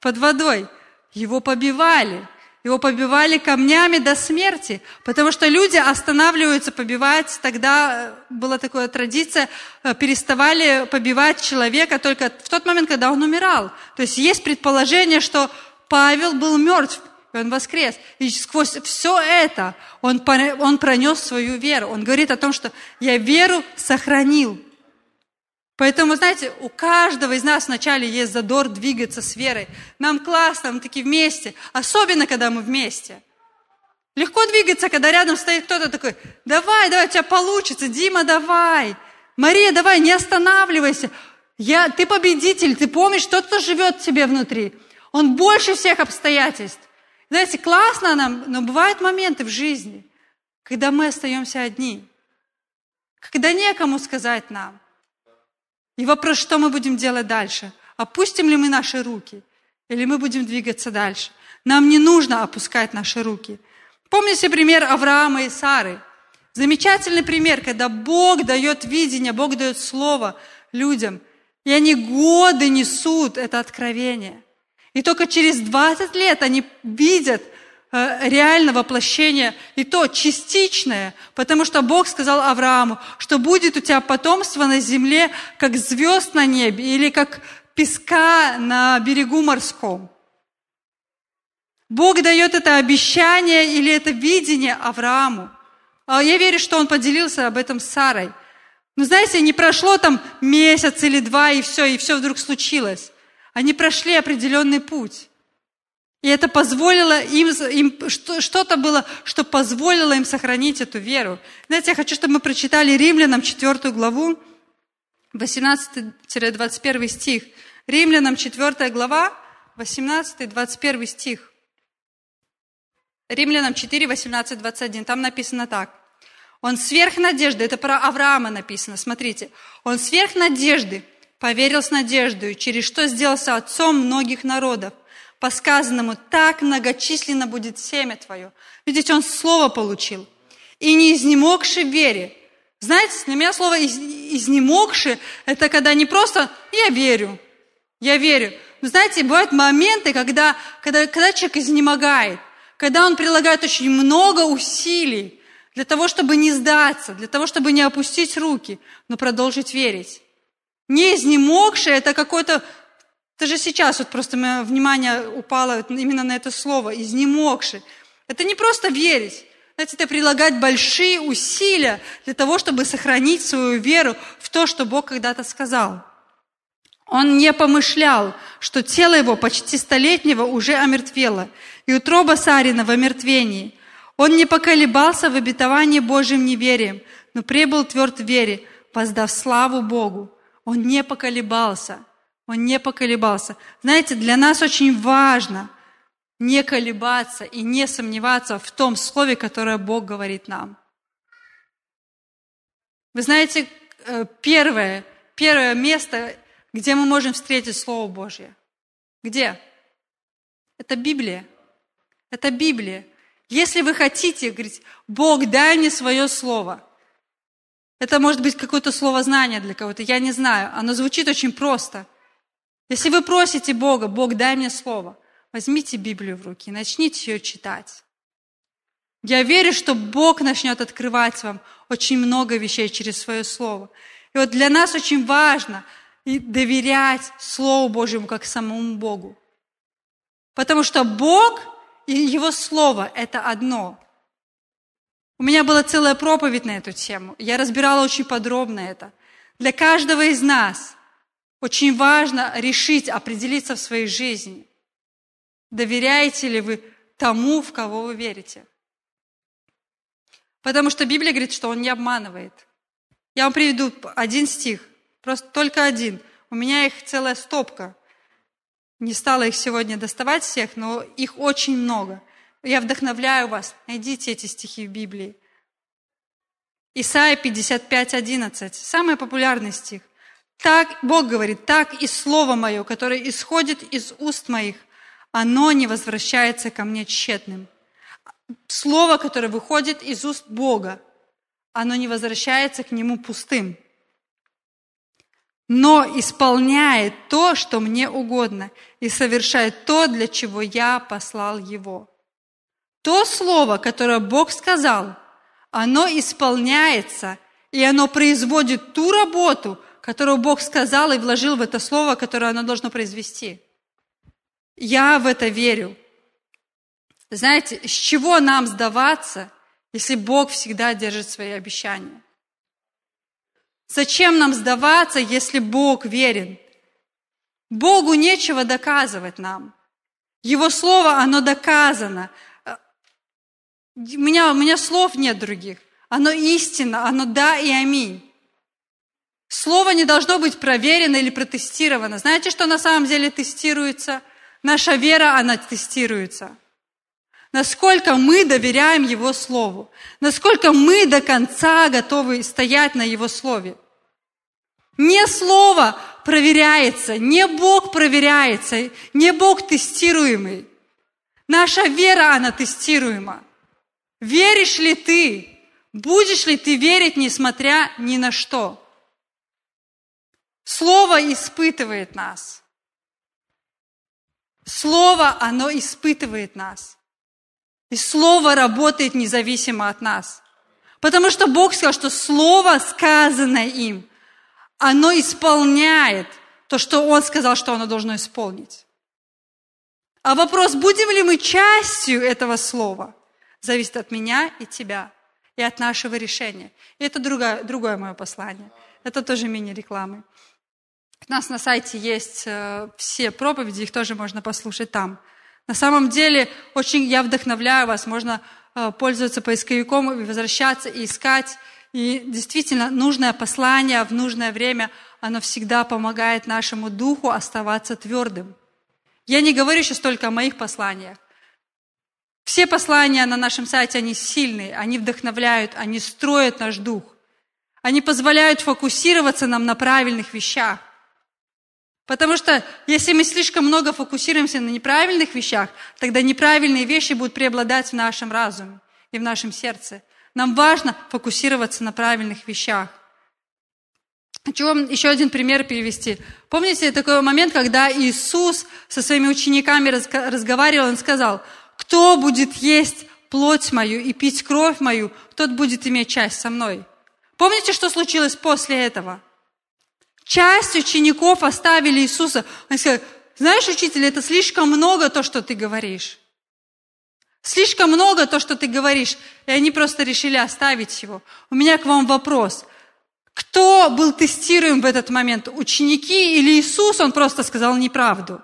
S1: под водой. Его побивали, его побивали камнями до смерти, потому что люди останавливаются побивать. Тогда э, была такая традиция, э, переставали побивать человека только в тот момент, когда он умирал. То есть есть предположение, что Павел был мертв, и он воскрес. И сквозь все это он, он пронес свою веру. Он говорит о том, что я веру сохранил. Поэтому, знаете, у каждого из нас вначале есть задор двигаться с верой. Нам классно, мы такие вместе, особенно, когда мы вместе. Легко двигаться, когда рядом стоит кто-то такой, давай, давай, у тебя получится, Дима, давай. Мария, давай, не останавливайся. Я, ты победитель, ты помнишь, тот, кто живет в тебе внутри. Он больше всех обстоятельств. Знаете, классно нам, но бывают моменты в жизни, когда мы остаемся одни, когда некому сказать нам – и вопрос, что мы будем делать дальше? Опустим ли мы наши руки? Или мы будем двигаться дальше? Нам не нужно опускать наши руки. Помните пример Авраама и Сары? Замечательный пример, когда Бог дает видение, Бог дает слово людям, и они годы несут это откровение. И только через 20 лет они видят – реально воплощение, и то частичное, потому что Бог сказал Аврааму, что будет у тебя потомство на земле, как звезд на небе или как песка на берегу морском. Бог дает это обещание или это видение Аврааму. А я верю, что он поделился об этом с Сарой. Но знаете, не прошло там месяц или два, и все, и все вдруг случилось. Они прошли определенный путь. И это позволило им, им что-то было, что позволило им сохранить эту веру. Знаете, я хочу, чтобы мы прочитали Римлянам 4 главу, 18-21 стих. Римлянам 4 глава, 18-21 стих. Римлянам 4, 18, 21. Там написано так. Он сверх надежды, это про Авраама написано, смотрите. Он сверх надежды поверил с надеждой, через что сделался отцом многих народов по сказанному, так многочисленно будет семя твое. Видите, он слово получил. И не изнемогши вере. Знаете, для меня слово изнемогши, это когда не просто «я верю», «я верю». Но знаете, бывают моменты, когда, когда, когда человек изнемогает, когда он прилагает очень много усилий для того, чтобы не сдаться, для того, чтобы не опустить руки, но продолжить верить. Не изнемогший – это какой-то даже сейчас вот просто мое внимание упало именно на это слово, изнемогший. Это не просто верить, знаете, это прилагать большие усилия для того, чтобы сохранить свою веру в то, что Бог когда-то сказал. Он не помышлял, что тело его почти столетнего уже омертвело, и утроба Сарина в омертвении. Он не поколебался в обетовании Божьим неверием, но прибыл тверд в вере, воздав славу Богу. Он не поколебался. Он не поколебался. Знаете, для нас очень важно не колебаться и не сомневаться в том слове, которое Бог говорит нам. Вы знаете, э, первое, первое место, где мы можем встретить Слово Божье. Где? Это Библия. Это Библия. Если вы хотите, говорить, Бог, дай мне свое слово. Это может быть какое-то слово знания для кого-то, я не знаю. Оно звучит очень просто. Если вы просите Бога, Бог, дай мне слово, возьмите Библию в руки начните ее читать. Я верю, что Бог начнет открывать вам очень много вещей через свое слово. И вот для нас очень важно доверять Слову Божьему как самому Богу. Потому что Бог и Его Слово – это одно. У меня была целая проповедь на эту тему. Я разбирала очень подробно это. Для каждого из нас очень важно решить, определиться в своей жизни. Доверяете ли вы тому, в кого вы верите? Потому что Библия говорит, что Он не обманывает. Я вам приведу один стих, просто только один. У меня их целая стопка. Не стала их сегодня доставать всех, но их очень много. Я вдохновляю вас, найдите эти стихи в Библии. Исайя 55, 11, самый популярный стих. Так, Бог говорит, так и Слово Мое, которое исходит из уст моих, оно не возвращается ко мне тщетным. Слово, которое выходит из уст Бога, оно не возвращается к Нему пустым но исполняет то, что мне угодно, и совершает то, для чего я послал его. То слово, которое Бог сказал, оно исполняется, и оно производит ту работу, которую Бог сказал и вложил в это слово, которое оно должно произвести. Я в это верю. Знаете, с чего нам сдаваться, если Бог всегда держит свои обещания? Зачем нам сдаваться, если Бог верен? Богу нечего доказывать нам. Его слово, оно доказано. У меня, у меня слов нет других. Оно истинно, оно да и аминь. Слово не должно быть проверено или протестировано. Знаете, что на самом деле тестируется? Наша вера, она тестируется. Насколько мы доверяем Его Слову. Насколько мы до конца готовы стоять на Его Слове. Не Слово проверяется, не Бог проверяется, не Бог тестируемый. Наша вера, она тестируема. Веришь ли ты? Будешь ли ты верить, несмотря ни на что? Слово испытывает нас. Слово, оно испытывает нас. И Слово работает независимо от нас. Потому что Бог сказал, что Слово, сказанное им, оно исполняет то, что Он сказал, что оно должно исполнить. А вопрос, будем ли мы частью этого слова, зависит от меня и тебя, и от нашего решения. И это другое, другое мое послание. Это тоже мини-рекламы. У нас на сайте есть э, все проповеди, их тоже можно послушать там. На самом деле, очень я вдохновляю вас, можно э, пользоваться поисковиком возвращаться, и искать и действительно, нужное послание в нужное время, оно всегда помогает нашему духу оставаться твердым. Я не говорю сейчас только о моих посланиях. Все послания на нашем сайте, они сильные, они вдохновляют, они строят наш дух. Они позволяют фокусироваться нам на правильных вещах. Потому что если мы слишком много фокусируемся на неправильных вещах, тогда неправильные вещи будут преобладать в нашем разуме и в нашем сердце. Нам важно фокусироваться на правильных вещах. Хочу вам еще один пример перевести. Помните такой момент, когда Иисус со своими учениками разговаривал, Он сказал, кто будет есть плоть мою и пить кровь мою, тот будет иметь часть со мной. Помните, что случилось после этого? Часть учеников оставили Иисуса. Они сказали, знаешь, учитель, это слишком много то, что ты говоришь. Слишком много то, что ты говоришь, и они просто решили оставить его. У меня к вам вопрос. Кто был тестируем в этот момент? Ученики или Иисус? Он просто сказал неправду.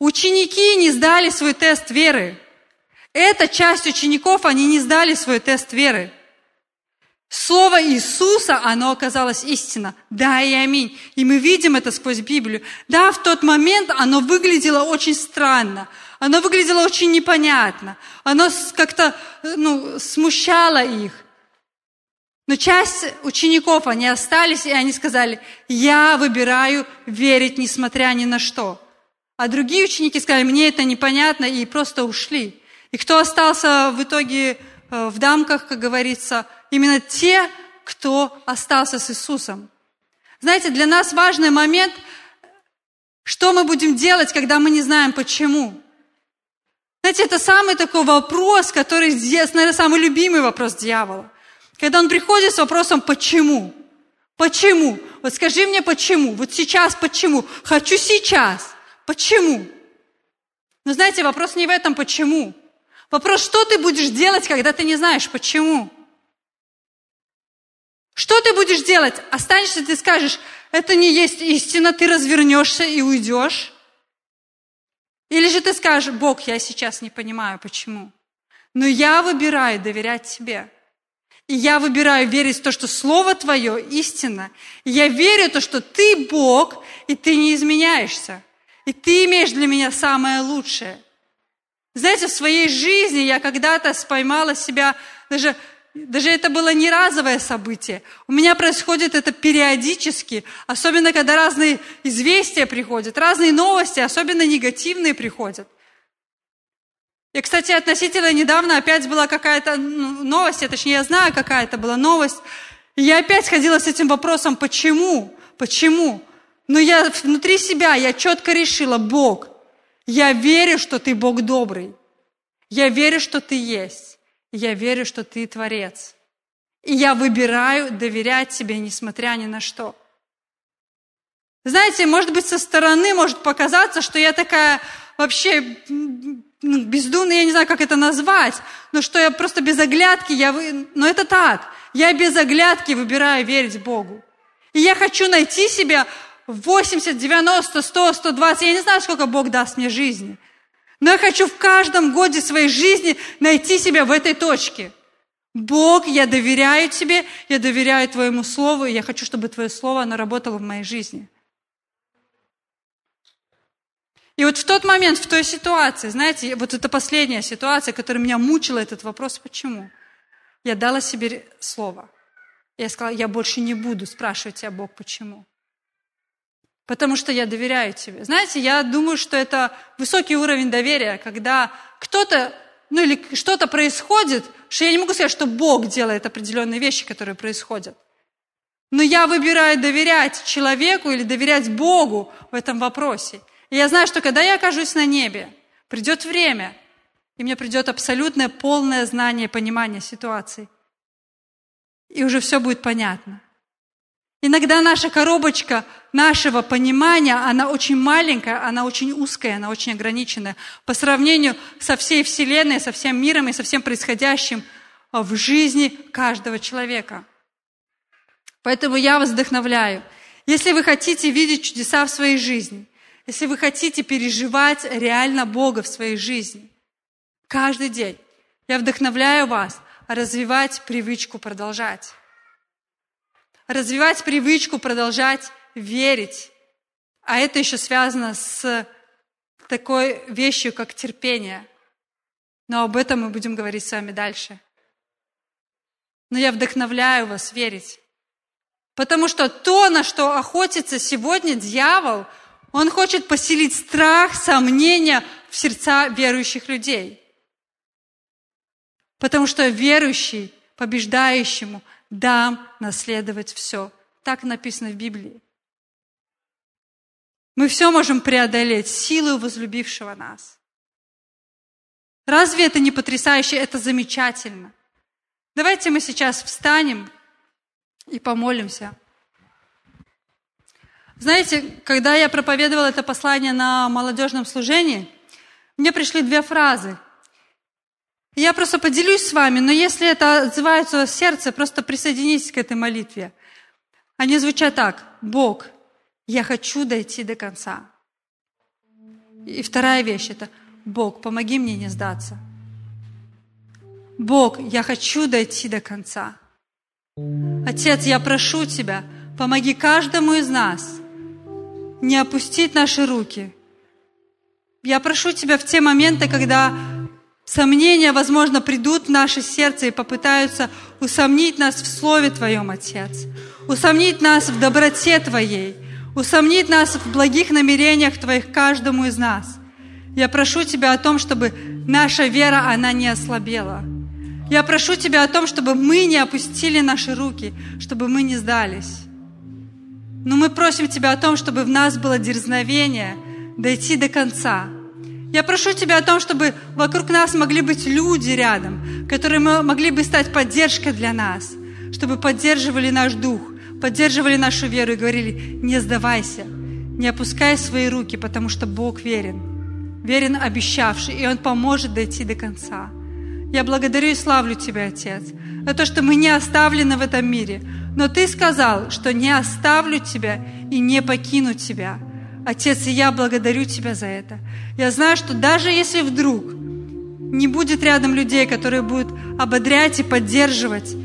S1: Ученики не сдали свой тест веры. Эта часть учеников, они не сдали свой тест веры. Слово Иисуса, оно оказалось истина. Да и аминь. И мы видим это сквозь Библию. Да, в тот момент оно выглядело очень странно. Оно выглядело очень непонятно. Оно как-то ну, смущало их. Но часть учеников, они остались, и они сказали, я выбираю верить, несмотря ни на что. А другие ученики сказали, мне это непонятно, и просто ушли. И кто остался в итоге э, в дамках, как говорится, именно те, кто остался с Иисусом. Знаете, для нас важный момент, что мы будем делать, когда мы не знаем почему. Знаете, это самый такой вопрос, который, наверное, самый любимый вопрос дьявола. Когда он приходит с вопросом «почему?». Почему? Вот скажи мне почему? Вот сейчас почему? Хочу сейчас. Почему? Но знаете, вопрос не в этом почему. Вопрос, что ты будешь делать, когда ты не знаешь почему. Что ты будешь делать? Останешься, ты скажешь, это не есть истина, ты развернешься и уйдешь. Или же ты скажешь, Бог, я сейчас не понимаю, почему. Но я выбираю доверять тебе. И я выбираю верить в то, что Слово Твое истина. И я верю в то, что Ты Бог, и Ты не изменяешься. И Ты имеешь для меня самое лучшее. Знаете, в своей жизни я когда-то споймала себя, даже, даже это было не разовое событие. У меня происходит это периодически, особенно когда разные известия приходят, разные новости, особенно негативные приходят. И, кстати, относительно недавно опять была какая-то ну, новость, я, точнее, я знаю, какая это была новость. И я опять ходила с этим вопросом, почему? Почему? Но я внутри себя, я четко решила, Бог, я верю, что Ты Бог добрый. Я верю, что Ты есть. Я верю, что Ты Творец. И я выбираю доверять Тебе, несмотря ни на что. Знаете, может быть, со стороны может показаться, что я такая вообще ну, бездумно, я не знаю, как это назвать, но что я просто без оглядки, я вы... но это так. Я без оглядки выбираю верить Богу. И я хочу найти себя 80, 90, 100, 120, я не знаю, сколько Бог даст мне жизни. Но я хочу в каждом годе своей жизни найти себя в этой точке. Бог, я доверяю Тебе, я доверяю Твоему Слову, и я хочу, чтобы Твое Слово, оно работало в моей жизни. И вот в тот момент, в той ситуации, знаете, вот это последняя ситуация, которая меня мучила, этот вопрос, почему? Я дала себе слово. Я сказала, я больше не буду спрашивать тебя, Бог, почему. Потому что я доверяю тебе. Знаете, я думаю, что это высокий уровень доверия, когда кто-то, ну или что-то происходит, что я не могу сказать, что Бог делает определенные вещи, которые происходят. Но я выбираю доверять человеку или доверять Богу в этом вопросе. И я знаю, что когда я окажусь на небе, придет время, и мне придет абсолютное полное знание, понимание ситуации. И уже все будет понятно. Иногда наша коробочка нашего понимания, она очень маленькая, она очень узкая, она очень ограниченная по сравнению со всей Вселенной, со всем миром и со всем происходящим в жизни каждого человека. Поэтому я вас вдохновляю. Если вы хотите видеть чудеса в своей жизни – если вы хотите переживать реально Бога в своей жизни, каждый день, я вдохновляю вас развивать привычку продолжать. Развивать привычку продолжать верить. А это еще связано с такой вещью, как терпение. Но об этом мы будем говорить с вами дальше. Но я вдохновляю вас верить. Потому что то, на что охотится сегодня дьявол, он хочет поселить страх, сомнения в сердца верующих людей. Потому что верующий, побеждающему, дам наследовать все. Так написано в Библии. Мы все можем преодолеть силой возлюбившего нас. Разве это не потрясающе? Это замечательно. Давайте мы сейчас встанем и помолимся. Знаете, когда я проповедовала это послание на молодежном служении, мне пришли две фразы. Я просто поделюсь с вами, но если это отзывается в сердце, просто присоединитесь к этой молитве. Они звучат так. Бог, я хочу дойти до конца. И вторая вещь – это Бог, помоги мне не сдаться. Бог, я хочу дойти до конца. Отец, я прошу Тебя, помоги каждому из нас не опустить наши руки. Я прошу Тебя в те моменты, когда сомнения, возможно, придут в наше сердце и попытаются усомнить нас в Слове Твоем, Отец, усомнить нас в доброте Твоей, усомнить нас в благих намерениях Твоих каждому из нас. Я прошу Тебя о том, чтобы наша вера, она не ослабела – я прошу Тебя о том, чтобы мы не опустили наши руки, чтобы мы не сдались. Но мы просим Тебя о том, чтобы в нас было дерзновение дойти до конца. Я прошу Тебя о том, чтобы вокруг нас могли быть люди рядом, которые могли бы стать поддержкой для нас, чтобы поддерживали наш дух, поддерживали нашу веру и говорили, не сдавайся, не опускай свои руки, потому что Бог верен, верен обещавший, и Он поможет дойти до конца. Я благодарю и славлю Тебя, Отец, за то, что мы не оставлены в этом мире. Но Ты сказал, что не оставлю Тебя и не покину Тебя. Отец, и я благодарю Тебя за это. Я знаю, что даже если вдруг не будет рядом людей, которые будут ободрять и поддерживать,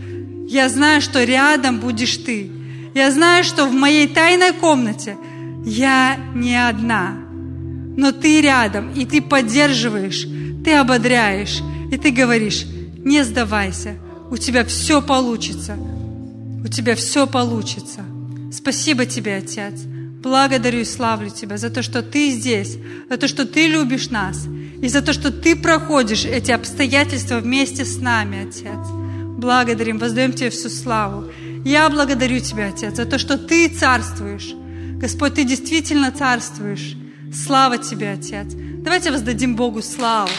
S1: я знаю, что рядом будешь Ты. Я знаю, что в моей тайной комнате я не одна, но Ты рядом, и Ты поддерживаешь, Ты ободряешь, и ты говоришь, не сдавайся, у тебя все получится, у тебя все получится. Спасибо тебе, Отец. Благодарю и славлю Тебя за то, что Ты здесь, за то, что Ты любишь нас, и за то, что Ты проходишь эти обстоятельства вместе с нами, Отец. Благодарим, воздаем Тебе всю славу. Я благодарю Тебя, Отец, за то, что Ты царствуешь. Господь, Ты действительно царствуешь. Слава Тебе, Отец. Давайте воздадим Богу славу.